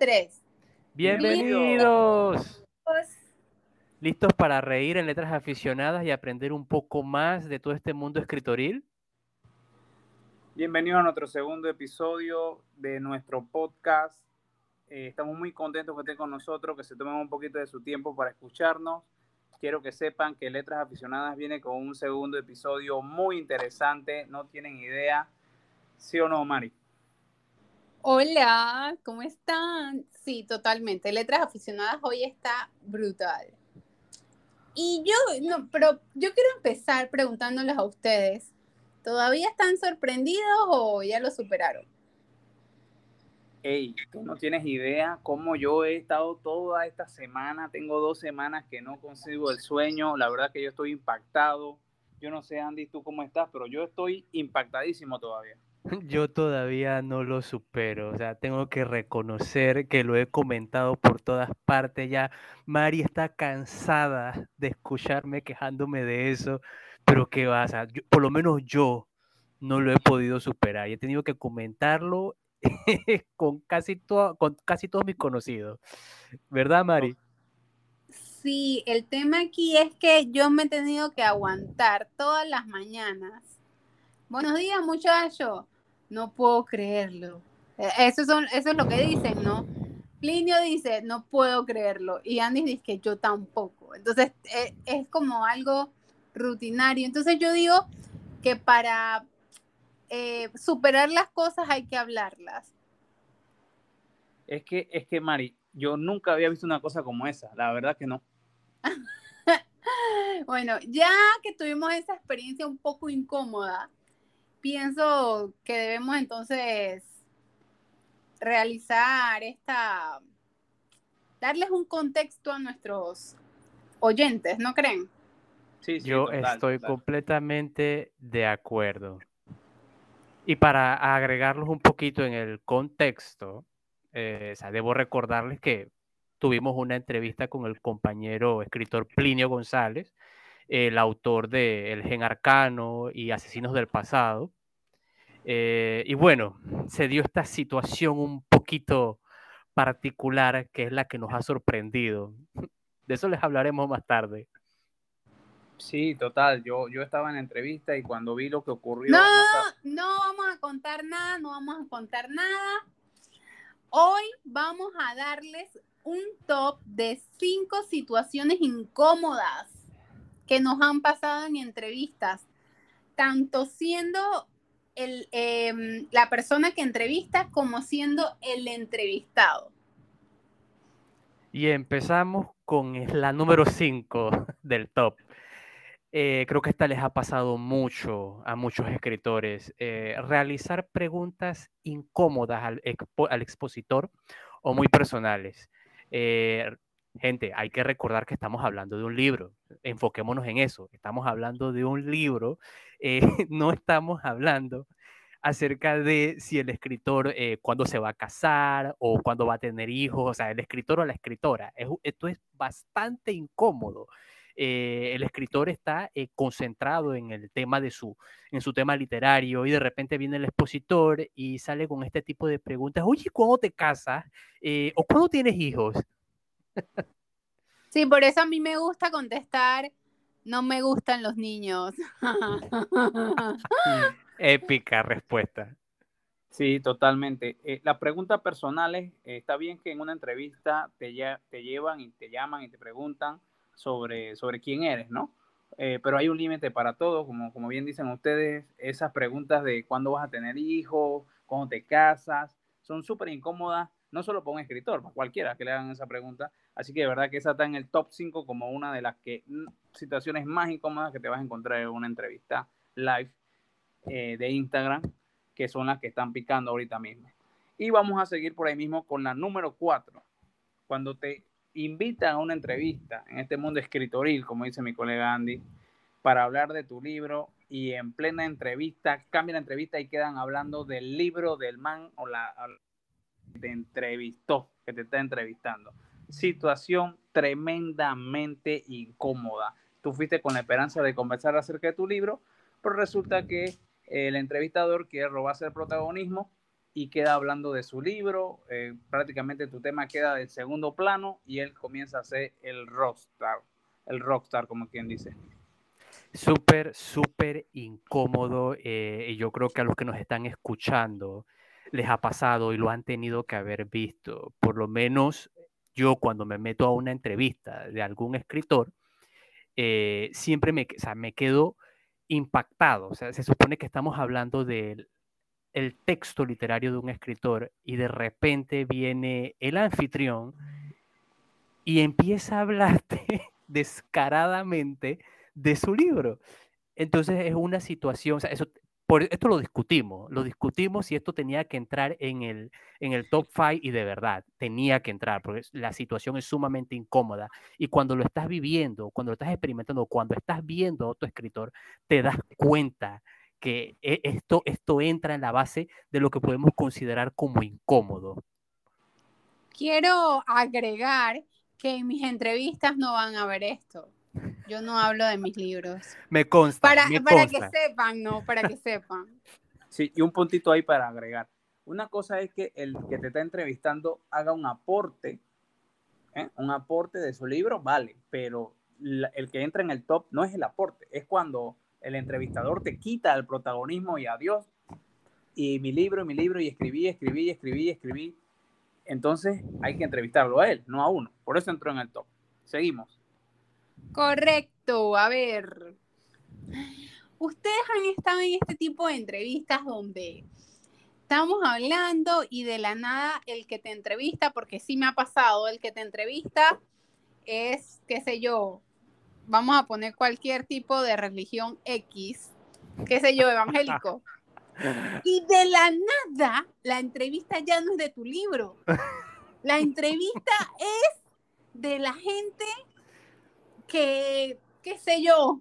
tres. Bienvenidos. ¿Listos para reír en letras aficionadas y aprender un poco más de todo este mundo escritoril? Bienvenidos a nuestro segundo episodio de nuestro podcast. Eh, estamos muy contentos que estén con nosotros, que se tomen un poquito de su tiempo para escucharnos. Quiero que sepan que Letras Aficionadas viene con un segundo episodio muy interesante. No tienen idea. ¿Sí o no, Mari? Hola, ¿cómo están? Sí, totalmente. Letras Aficionadas hoy está brutal. Y yo, no, pero yo quiero empezar preguntándoles a ustedes, ¿todavía están sorprendidos o ya lo superaron? Hey, tú no tienes idea cómo yo he estado toda esta semana, tengo dos semanas que no consigo el sueño, la verdad que yo estoy impactado. Yo no sé, Andy, tú cómo estás, pero yo estoy impactadísimo todavía. Yo todavía no lo supero, o sea, tengo que reconocer que lo he comentado por todas partes ya. Mari está cansada de escucharme quejándome de eso, pero ¿qué va? O por lo menos yo no lo he podido superar y he tenido que comentarlo con casi, con casi todos mis conocidos. ¿Verdad, Mari? Sí, el tema aquí es que yo me he tenido que aguantar todas las mañanas. Buenos días, muchachos no puedo creerlo. E, eso, son, eso es lo que dicen, ¿no? Plinio dice, no puedo creerlo. Y Andy dice que yo tampoco. Entonces, e, es, como algo rutinario. Entonces, yo digo que para eh, superar las cosas hay que hablarlas. Es que, es que, Mari, yo nunca había visto una cosa como esa. La verdad que no. bueno, ya que tuvimos esa experiencia un poco incómoda, pienso que debemos entonces realizar esta, darles un contexto a nuestros oyentes, ¿no creen? Sí, Yo estoy completamente de acuerdo. Y para agregarlos un poquito en el contexto, eh, debo recordarles que tuvimos una entrevista con el compañero escritor Plinio González, el autor de El Gen Arcano y Asesinos del Pasado. Eh, y bueno, se dio esta situación un poquito particular que es la que nos ha sorprendido. De eso les hablaremos más tarde. Sí, total. Yo, yo estaba en la entrevista y cuando vi lo que ocurrió. No, no vamos a contar nada, no vamos a contar nada. Hoy vamos a darles un top de cinco situaciones incómodas que nos han pasado en entrevistas, tanto siendo em, la persona que entrevista como siendo el entrevistado. Y empezamos con la número 5 del top. Eh, creo que esta les ha pasado mucho a muchos escritores. Eh, realizar preguntas incómodas al, al, expositor o muy personales. Eh, Gente, hay que recordar que estamos hablando de un libro. Enfoquémonos en eso. Estamos hablando de un libro. Eh, no estamos hablando acerca de si el escritor eh, cuándo se va a casar o cuándo va a tener hijos, o sea, el escritor o la escritora. esto es bastante incómodo. Eh, el escritor está concentrado en el tema de su, en su tema literario y de repente viene el expositor y sale con este tipo de preguntas, oye, ¿cuándo te casas? ¿O cuándo tienes hijos? Sí, por eso a mí me gusta contestar, no me gustan los niños. Épica respuesta. Sí, totalmente. Eh, la pregunta personal es, eh, está bien que en una entrevista te, te llevan y te llaman y te preguntan sobre, sobre quién eres, ¿no? Eh, pero hay un límite para todo, como, como bien dicen ustedes, esas preguntas de cuándo vas a tener hijos, cuándo te casas, son súper incómodas no solo para un escritor, para cualquiera que le hagan esa pregunta. Así que de verdad que esa está en el top 5 como una de las que, mm, situaciones más incómodas que te vas a encontrar en una entrevista live eh, de Instagram, que son las que están picando ahorita mismo. Y vamos a seguir por ahí mismo con la número 4. Cuando te invitan a una entrevista en este mundo escritoril, como dice mi colega Andy, para hablar de tu libro y en plena entrevista, cambia la entrevista y quedan hablando del libro del man o la te entrevistó, que te está entrevistando. Situación tremendamente incómoda. Tú fuiste con la esperanza de conversar acerca de tu libro, pero resulta que el entrevistador quiere robarse el protagonismo y queda hablando de su libro. Eh, prácticamente tu tema queda de segundo plano y él comienza a ser el rockstar, el rockstar, como quien dice. Súper, súper incómodo. Eh, y yo creo que a los que nos están escuchando les ha pasado y lo han tenido que haber visto. Por lo menos yo cuando me meto a una entrevista de algún escritor, eh, siempre me, me quedo impactado. O sea, se supone que estamos hablando del el texto literario de un escritor y de repente viene el anfitrión y empieza a hablarte descaradamente de su libro. Entonces es una situación, o sea, eso, por esto lo discutimos, lo discutimos si esto tenía que entrar en el, en el top 5 y de verdad tenía que entrar, porque la situación es sumamente incómoda. Y cuando lo estás viviendo, cuando lo estás experimentando, cuando estás viendo a otro escritor, te das cuenta que e, esto, esto entra en la base de lo que podemos considerar como incómodo. Quiero agregar que en mis entrevistas no van a ver esto. Yo no hablo de mis libros. Me consta. Para, me para consta. que sepan, no, para que sepan. Sí, y un puntito ahí para agregar. Una cosa es que el que te está entrevistando haga un aporte, ¿eh? un aporte de su libro, vale, pero la- el que entra en el top no es el aporte, es cuando el entrevistador te quita el protagonismo y adiós. Y mi libro, mi libro, y escribí, escribí, escribí, escribí. Entonces hay que entrevistarlo a él, no a uno. Por eso entró en el top. Seguimos. Correcto, a ver. Ustedes han estado en este tipo de entrevistas donde estamos hablando y de la nada el que te entrevista, porque sí me ha pasado, el que te entrevista es, qué sé yo, vamos a poner cualquier tipo de religión X, qué sé yo, evangélico. Y de la nada, la entrevista ya no es de tu libro. La entrevista es de la gente que, qué sé yo,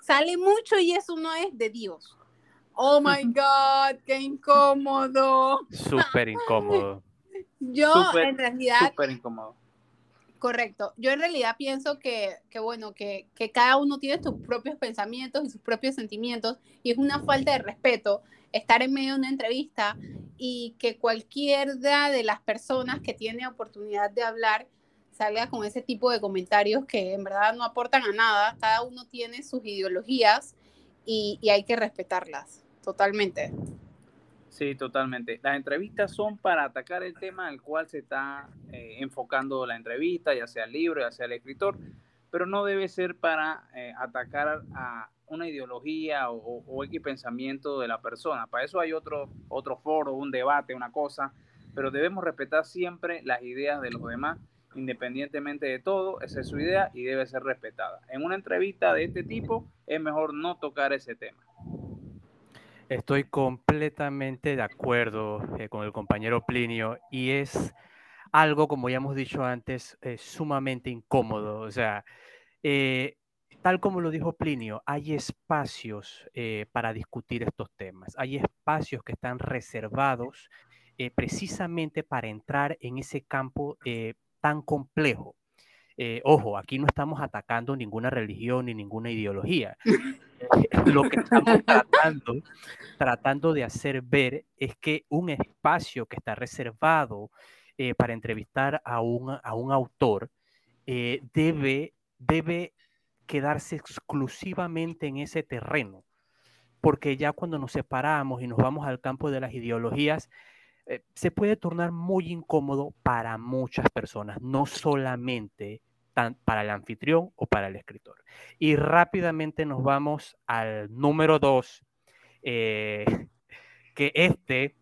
sale mucho y eso no es de Dios. Oh my God, qué incómodo. Súper incómodo. Yo en realidad, Súper incómodo. correcto, yo en realidad pienso que, que bueno, que, que cada uno tiene sus propios pensamientos y sus propios sentimientos y es una falta de respeto estar en medio de una entrevista y que cualquiera de las personas que tiene oportunidad de hablar salga con ese tipo de comentarios que en verdad no aportan a nada. Cada uno tiene sus ideologías y, y hay que respetarlas totalmente. Sí, totalmente. Las entrevistas son para atacar el tema al cual se está eh, enfocando la entrevista, ya sea el libro, ya sea el escritor, pero no debe ser para eh, atacar a una ideología o, o X pensamiento de la persona. Para eso hay otro, otro foro, un debate, una cosa, pero debemos respetar siempre las ideas de los demás, independientemente de todo, esa es su idea y debe ser respetada. En una entrevista de este tipo es mejor no tocar ese tema. Estoy completamente de acuerdo eh, con el compañero Plinio y es algo, como ya hemos dicho antes, eh, sumamente incómodo. O sea, eh, tal como lo dijo Plinio, hay espacios para discutir estos temas, hay espacios que están reservados precisamente para entrar en ese campo eh, tan complejo. Eh, ojo, aquí no estamos atacando ninguna religión ni ninguna ideología. Lo que estamos tratando, tratando de hacer ver es que un espacio que está reservado eh, para entrevistar a un, a un autor eh, debe, debe quedarse exclusivamente en ese terreno, porque ya cuando nos separamos y nos vamos al campo de las ideologías, eh, se puede tornar muy incómodo para muchas personas, no solamente tan- para el anfitrión o para el escritor. Y rápidamente nos vamos al número dos, eh, que este,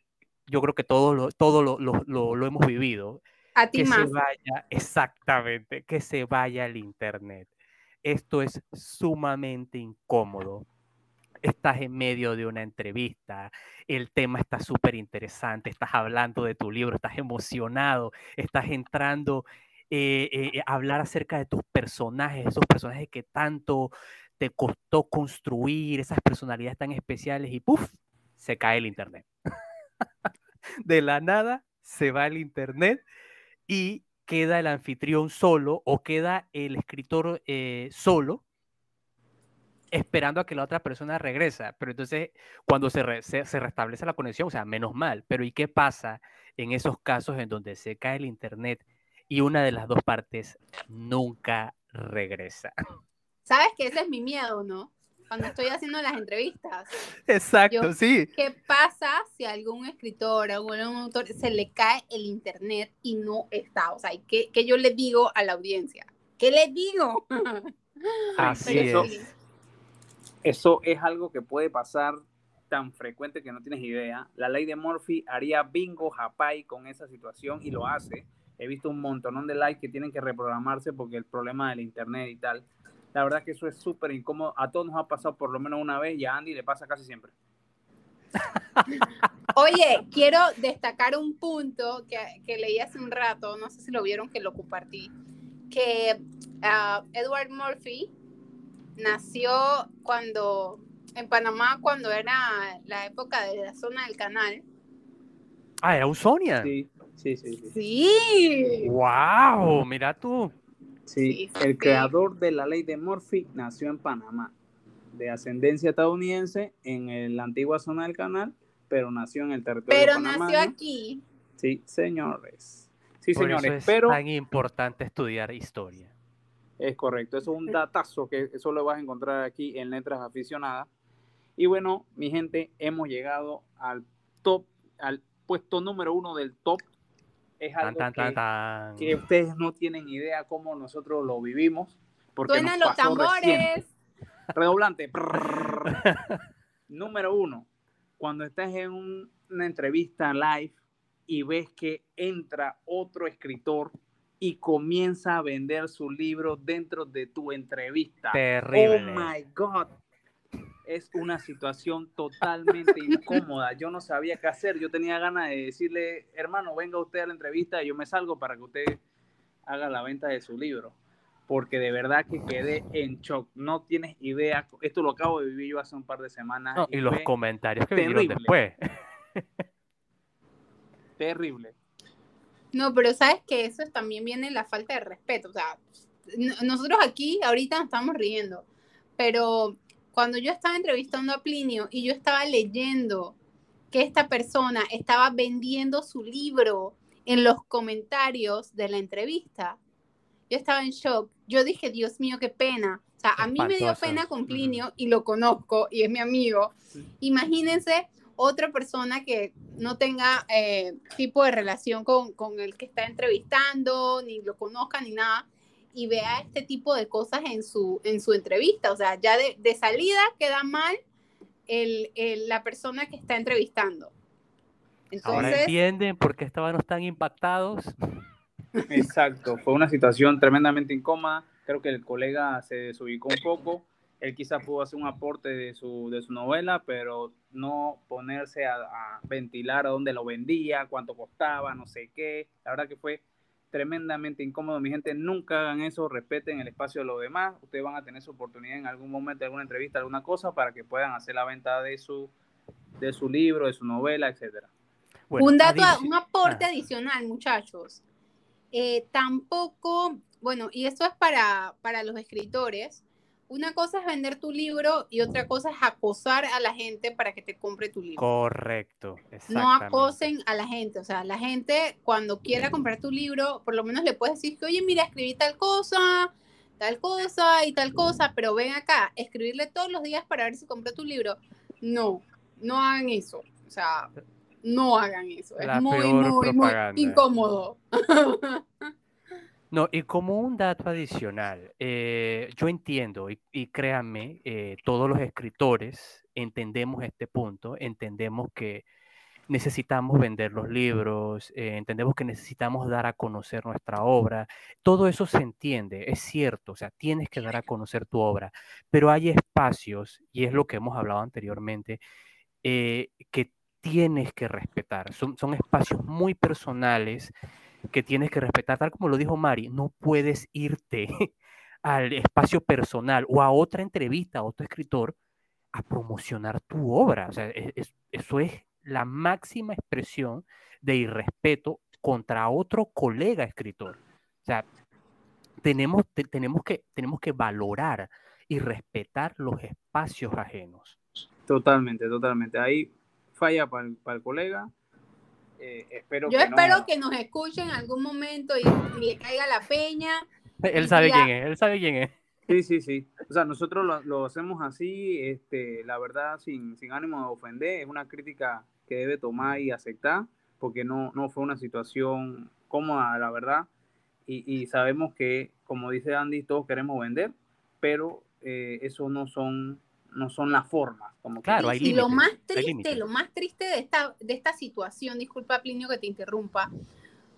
yo creo que lo, todo lo, lo- lo- lo hemos vivido, A ti que se vaya, exactamente, que se vaya al internet. Esto es sumamente incómodo. Estás en medio de una entrevista, el tema está súper interesante, estás hablando de tu libro, estás emocionado, estás entrando eh, eh, a hablar acerca de tus personajes, esos personajes que tanto te costó construir, esas personalidades tan especiales y ¡puf! se cae el internet. de la nada se va el internet y queda el anfitrión solo o queda el escritor eh, solo esperando a que la otra persona regresa. Pero entonces, cuando se, se, se, restablece la conexión, o sea, menos mal. Pero ¿y qué pasa en esos casos en donde se cae el internet y una de las dos partes nunca regresa? Sabes que ese es mi miedo, ¿no? Cuando estoy haciendo las entrevistas. Exacto, sí. ¿Qué pasa si a algún escritor, a algún autor se le cae el internet y no está? O sea, ¿qué, qué yo le digo a la audiencia? ¿Qué le digo? Así es. Eso es algo que puede pasar tan frecuente que no tienes idea. La ley de Murphy haría bingo japay con esa situación y lo hace. He visto un montonón de likes que tienen que reprogramarse porque el problema del internet y tal. La verdad que eso es súper incómodo. A todos nos ha pasado por lo menos una vez y Andy le pasa casi siempre. Oye, quiero destacar un punto que, que, leí hace un rato, no sé si lo vieron que lo compartí, que uh, Edward Murphy nació cuando en Panamá cuando era la época de la zona del canal. Ah, era Usonia. Sí, sí, sí. Sí. sí. Wow, mira tú. Sí, Sí, el sí. creador de la ley de Murphy nació en Panamá, de ascendencia estadounidense en la antigua zona del canal, pero nació en el territorio Pero de Panamá. nació ¿no? aquí. Sí, señores. Sí, Por señores, eso es pero tan importante estudiar historia. Es correcto, eso es un datazo que eso lo vas a encontrar aquí en Letras Aficionadas. Y bueno, mi gente, hemos llegado al top, al puesto número uno del top. Es algo tan, tan, que, tan. que ustedes no tienen idea cómo nosotros lo vivimos. Porque Suenan nos los recién. tambores. Redoblante. Número uno, cuando estás en un- una entrevista live y ves que entra otro escritor y comienza a vender su libro dentro de tu entrevista. Terrible. Oh my God. Es una situación totalmente incómoda. Yo no sabía qué hacer. Yo tenía ganas de decirle, hermano, venga usted a la entrevista y yo me salgo para que usted haga la venta de su libro. Porque de verdad que quedé en shock. No tienes idea. Esto lo acabo de vivir yo hace un par de semanas. No, y los comentarios que vinieron terrible. después. terrible. No, pero sabes que eso es- también viene la falta de respeto. O sea, nosotros aquí ahorita nos estamos riendo, pero cuando yo estaba entrevistando a Plinio y yo estaba leyendo que esta persona estaba vendiendo su libro en los comentarios de la entrevista, yo estaba en shock. Yo dije, Dios mío, qué pena. O sea, a mí me dio pena con Plinio y lo conozco y es mi amigo. Imagínense otra persona que no tenga eh, tipo de relación con, con el que está entrevistando, ni lo conozca, ni nada, y vea este tipo de cosas en su, en su entrevista. O sea, ya de, de salida queda mal el, el- la persona que está entrevistando. Ahora Entonces, entienden por qué estábamos tan impactados. Exacto, fue una situación tremendamente incómoda. Creo que el colega se desubicó un poco. Él quizás pudo hacer un aporte de su, de su novela, pero no ponerse a, a ventilar a dónde lo vendía, cuánto costaba, no sé qué. La verdad que fue tremendamente incómodo. Mi gente, nunca hagan eso, respeten el espacio de los demás. Ustedes van a tener su oportunidad en algún momento, alguna entrevista, alguna cosa, para que puedan hacer la venta de su, de su libro, de su novela, etcétera. Bueno, un dato, un aporte Ah. adicional, muchachos. Eh, tampoco, bueno, y esto es para, para los escritores. Una cosa es vender tu libro y otra cosa es acosar a la gente para que te compre tu libro. Correcto, No acosen a la gente, o sea, la gente cuando quiera comprar tu libro, por lo menos le puedes decir que, oye, mira, escribí tal cosa, tal cosa y tal cosa, pero ven acá, escribirle todos los días para ver si compró tu libro. No, no hagan eso, o sea, no hagan eso, La es muy, muy, muy propaganda. incómodo. No, y como un dato adicional, eh, yo entiendo, y, créanme, eh, todos los escritores entendemos este punto, entendemos que necesitamos vender los libros, eh, entendemos que necesitamos dar a conocer nuestra obra, todo eso se entiende, es cierto, o sea, tienes que dar a conocer tu obra, pero hay espacios, y es lo que hemos hablado anteriormente, que tienes que respetar, son, son espacios muy personales que tienes que respetar, tal como lo dijo Mari, no puedes irte al espacio personal o a otra entrevista a otro escritor a promocionar tu obra. O sea, es- es- eso es la máxima expresión de irrespeto contra otro colega escritor. O sea, tenemos, te- tenemos, que, tenemos que valorar y respetar los espacios ajenos. Totalmente, totalmente. Ahí falla para el, colega. Eh, espero Yo espero que nos escuche en algún momento y, le caiga la peña. Él sabe quién es, él sabe quién es. Sí, sí, sí. O sea, nosotros lo, hacemos así, este, la verdad, sin, sin ánimo de ofender. Es una crítica que debe tomar y aceptar, porque no, no fue una situación cómoda, la verdad. Y, y sabemos que, como dice Andy, todos queremos vender, pero eh, eso no son no son las formas. Como claro, hay y lo más triste, lo más triste de esta, de esta situación, disculpa Plinio que te interrumpa,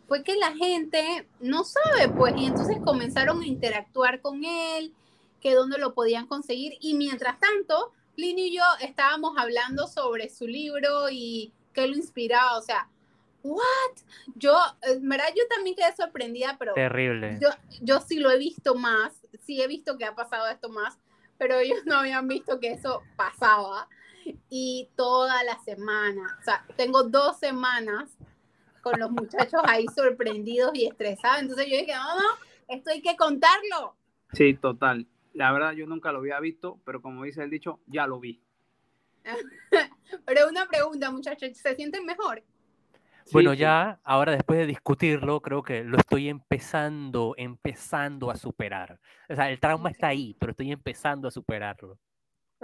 fue que la gente no sabe, pues, y entonces comenzaron a interactuar con él, que dónde lo podían conseguir, y mientras tanto, Plinio y yo estábamos hablando sobre su libro y qué lo inspiraba, o sea, ¿what? Yo, en verdad, yo también quedé sorprendida, pero... Terrible. Yo, yo sí lo he visto más, sí he visto que ha pasado esto más, pero ellos no habían visto que eso pasaba. Y toda la semana, o sea, tengo dos semanas con los muchachos ahí sorprendidos y estresados. Entonces yo dije, no, no, esto hay que contarlo. Sí, total. La verdad yo nunca lo había visto, pero como dice el dicho, ya lo vi. pero una pregunta, muchachos, ¿se sienten mejor? Bueno, ya ahora después de discutirlo, creo que lo estoy empezando, empezando a superar. O sea, el trauma está ahí, pero estoy empezando a superarlo.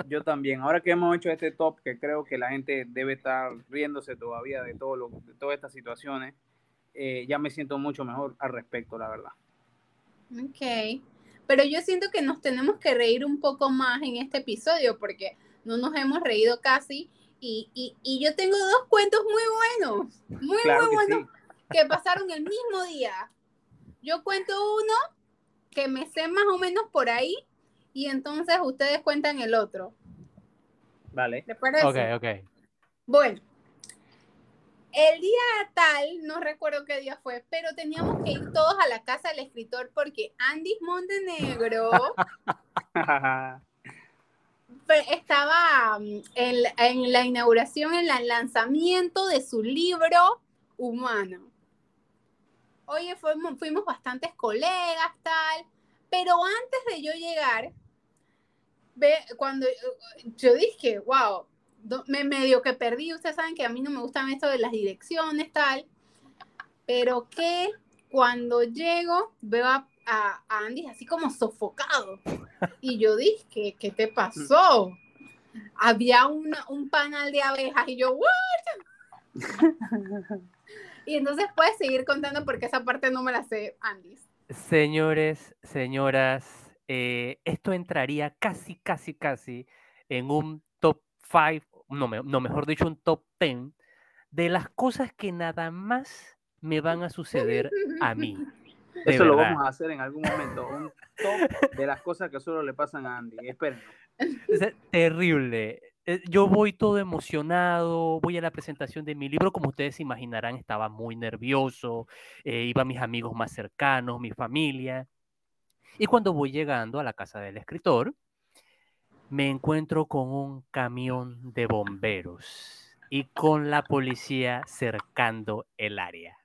Yo también. Ahora que hemos hecho este top, que creo que la gente debe estar riéndose todavía de, todo lo, de todas estas situaciones, eh, ya me siento mucho mejor al respecto, la verdad. Ok. Pero yo siento que nos tenemos que reír un poco más en este episodio porque no nos hemos reído casi y, y, yo tengo dos cuentos muy buenos, muy, muy buenos, que pasaron el mismo día. Yo cuento uno que me sé más o menos por ahí y entonces ustedes cuentan el otro. Vale. ¿Te parece? Ok, ok. Bueno, el día tal, no recuerdo qué día fue, pero teníamos que ir todos a la casa del escritor porque Andy Montenegro estaba mm, en, la inauguración, en el lanzamiento de su libro Humano. Oye, fuimos, fuimos bastantes colegas, tal, pero antes de yo llegar, ve, cuando yo dije, wow, me medio que perdí, ustedes saben que a mí no me gustan esto de las direcciones, tal, pero que cuando llego veo a a, Andy así como sofocado. Y yo dije, ¿qué te pasó? Había un panal de abejas y yo, ¿what? y entonces puedes seguir contando porque esa parte no me la sé, Andy. Señores, señoras, eh, esto entraría casi, casi, casi en un top 5, no, no, mejor dicho, un top 10 de las cosas que nada más me van a suceder a mí. Eso lo vamos a hacer en algún momento. Un top de las cosas que solo le pasan a Andy. Espérenlo. Es terrible. Eh, yo voy todo emocionado, voy a la presentación de mi libro, como ustedes se imaginarán, estaba muy nervioso, eh, iba mis amigos más cercanos, mi familia. Y cuando voy llegando a la casa del escritor, me encuentro con un camión de bomberos y con la policía cercando el área.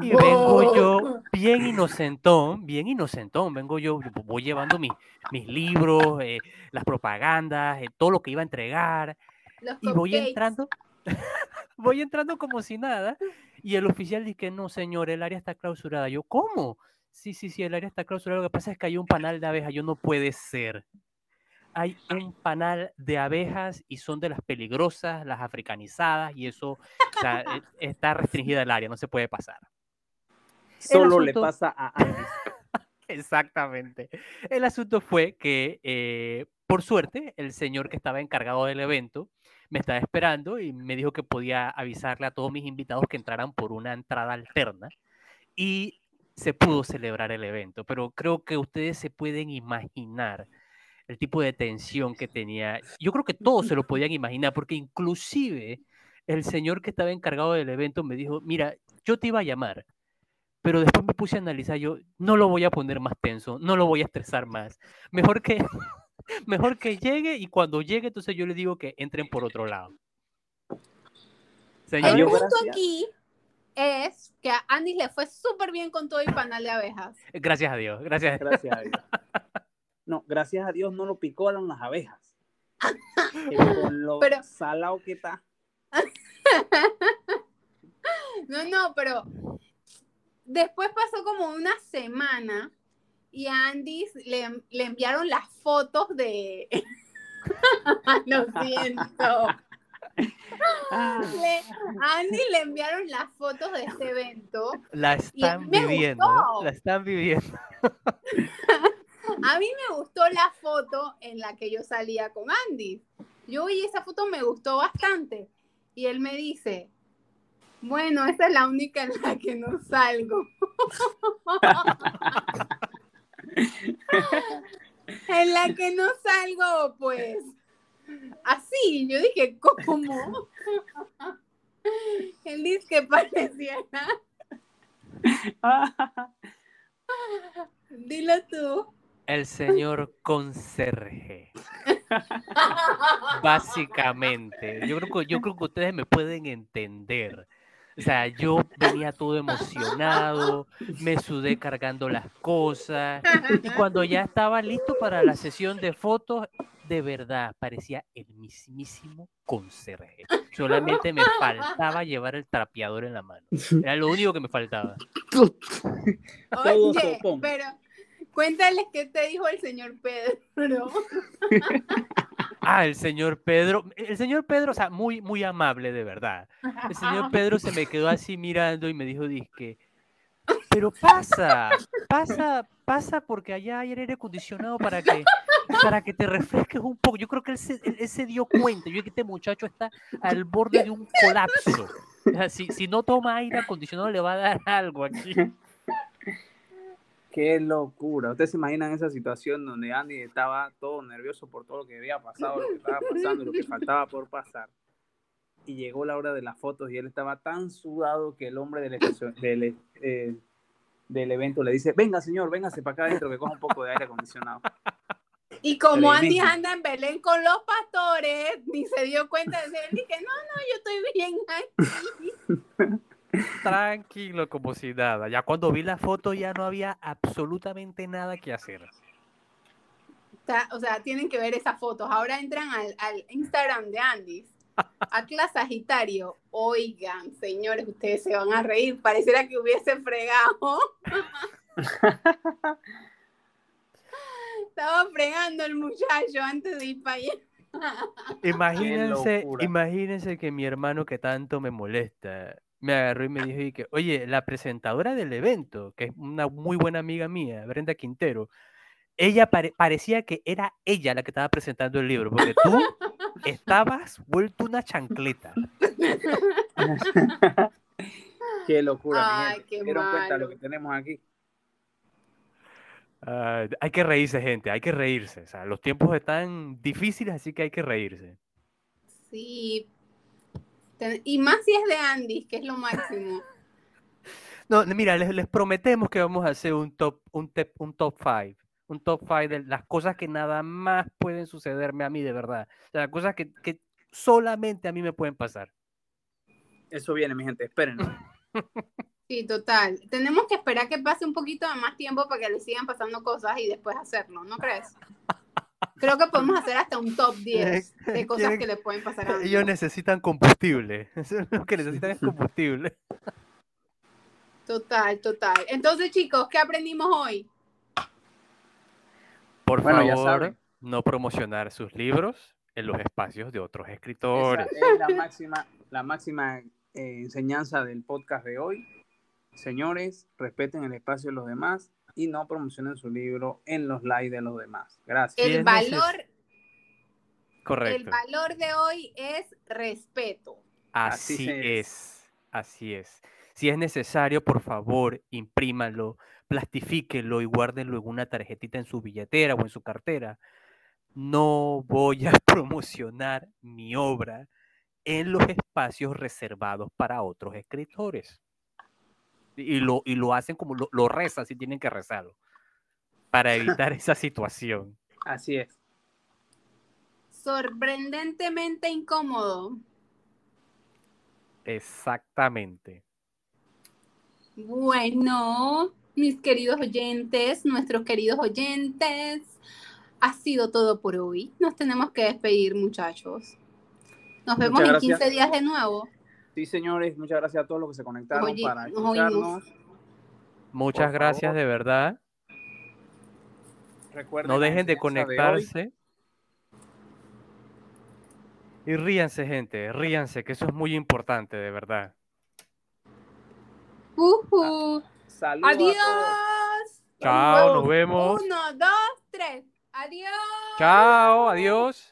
Y vengo yo bien inocentón, bien inocentón, vengo yo, voy llevando mis, mis libros, eh, las propagandas, eh, todo lo que iba a entregar, y voy entrando, voy entrando como si nada, y el oficial dice que no, señor, el área está clausurada. Yo, ¿cómo? Sí, sí, sí, el área está clausurada, lo que pasa es que hay un panal de abejas, yo no puede ser hay un panal de abejas y son de las peligrosas, las africanizadas, y eso e, está restringida el área, no se puede pasar. Solo le pasa a Andy. Exactamente. El asunto fue que, eh, por suerte, el señor que estaba encargado del evento me estaba esperando y me dijo que podía avisarle a todos mis invitados que entraran por una entrada alterna. Y se pudo celebrar el evento, pero creo que ustedes se pueden imaginar el tipo de tensión que tenía. Yo creo que todos se lo podían imaginar, porque inclusive el señor que estaba encargado del evento me dijo, mira, yo te iba a llamar, pero después me puse a analizar, yo no lo voy a poner más tenso, no lo voy a estresar más. Mejor que, mejor que llegue y cuando llegue, entonces yo le digo que entren por otro lado. Señor, el punto aquí es que a Andy le fue súper bien con todo el panal de abejas. Gracias a Dios, gracias. Gracias a Dios. No, gracias a Dios no lo picaron las abejas. Con lo Pero- salado que está. No, no, pero después pasó como una semana y a Andy le, le enviaron las fotos de... Lo siento. Le- a Andy le enviaron las fotos de este evento. La están viviendo, la están viviendo. A mí me gustó la foto en la que yo salía con Andy. Yo vi esa foto, me gustó bastante. Y él me dice, bueno, esa es la única en la que no salgo. en la que no salgo, pues, así. Yo dije, ¿cómo? él dice que pareciera. Dilo tú. El señor conserje. Básicamente. Yo creo que, yo creo que ustedes me pueden entender. O sea, yo venía todo emocionado, me sudé cargando las cosas. Y cuando ya estaba listo para la sesión de fotos, de verdad parecía el mismísimo conserje. Solamente me faltaba llevar el trapeador en la mano. Era lo único que me faltaba. Todo Oye, sopón. pero cuéntales qué te dijo el señor Pedro. Ah, el señor Pedro. El señor Pedro, o sea, muy, muy amable, de verdad. El señor Pedro se me quedó así mirando y me dijo, disque, pero pasa, pasa, pasa porque allá hay aire acondicionado para que, para que te refresques un poco. Yo creo que él se, él- él se dio cuenta, yo que este muchacho está al borde de un colapso. Si, si no toma aire acondicionado le va a dar algo aquí. Qué locura. Ustedes se imaginan esa situación donde Andy estaba todo nervioso por todo lo que había pasado, lo que estaba pasando, lo que faltaba por pasar. Y llegó la hora de las fotos y él estaba tan sudado que el hombre del, eh, del evento le dice, venga señor, véngase para acá adentro que coja un poco de aire acondicionado. Y como Andy anda en Belén con los pastores, ni se dio cuenta de él. Dije, no, no, yo estoy bien aquí. Tranquilo, como si nada. Ya cuando vi la foto ya no había absolutamente nada que hacer. O sea, tienen que ver esas fotos. Ahora entran al, al Instagram de Andy. Atlas Sagitario. Oigan, señores, ustedes se van a reír. Pareciera que hubiese fregado. Estaba fregando el muchacho antes de ir para allá. Imagínense, imagínense que mi hermano que tanto me molesta me agarró y me dijo y que, oye, la presentadora del evento, que es una muy buena amiga mía, Brenda Quintero, ella pare- parecía que era ella la que estaba presentando el libro, porque tú estabas vuelto una chancleta. Qué locura. Ay, qué ¿Se dieron cuenta de lo que tenemos aquí? Hay que reírse, gente, hay que reírse. O sea, los tiempos están difíciles, así que hay que reírse. Sí. Y más si es de Andy, que es lo máximo. No, mira, les, les prometemos que vamos a hacer un top, un, tep- un top 5. Un top 5 de las cosas que nada más pueden sucederme a mí de verdad. O sea, cosas que, que solamente a mí me pueden pasar. Eso viene, mi gente, espérenlo. Sí, total. Tenemos que esperar que pase un poquito de más tiempo para que le sigan pasando cosas y después hacerlo, ¿no crees? Creo que podemos hacer hasta un top 10 de cosas Quieren- que le pueden pasar a Andy. Ellos necesitan combustible. Eso es lo que necesitan es combustible. Total, total. Entonces, chicos, ¿qué aprendimos hoy? Por Bueno, favor, no promocionar sus libros en los espacios de otros Esa escritores. es la máxima, la máxima eh, enseñanza del podcast de hoy. Señores, respeten el espacio de los demás y no promocionen su libro en los likes de los demás. Gracias. El valor, el Correcto. valor de hoy es respeto. Así Así es. es, así es. Si es necesario, por favor, imprímalo, plastifíquelo y guárdenlo en una tarjetita en su billetera o en su cartera. No voy a promocionar mi obra en los espacios reservados para otros escritores. Y lo, y lo hacen como lo, lo rezan si tienen que rezarlo, para evitar esa situación. Así es. Sorprendentemente incómodo. Exactamente. Bueno, mis queridos oyentes, nuestros queridos oyentes, ha sido todo por hoy. Nos tenemos que despedir, muchachos. Nos vemos en gracias. 15 días de nuevo. Sí, señores, muchas gracias a todos los que se conectaron Oye, para escucharnos. Muchas Por gracias favor. de verdad. Recuerden No dejen de conectarse. Y ríanse, gente, ríanse, que eso es muy importante, de verdad. Saludos a Adiós. Chao, nos vemos. Uno, dos, tres. Adiós. Chao, adiós.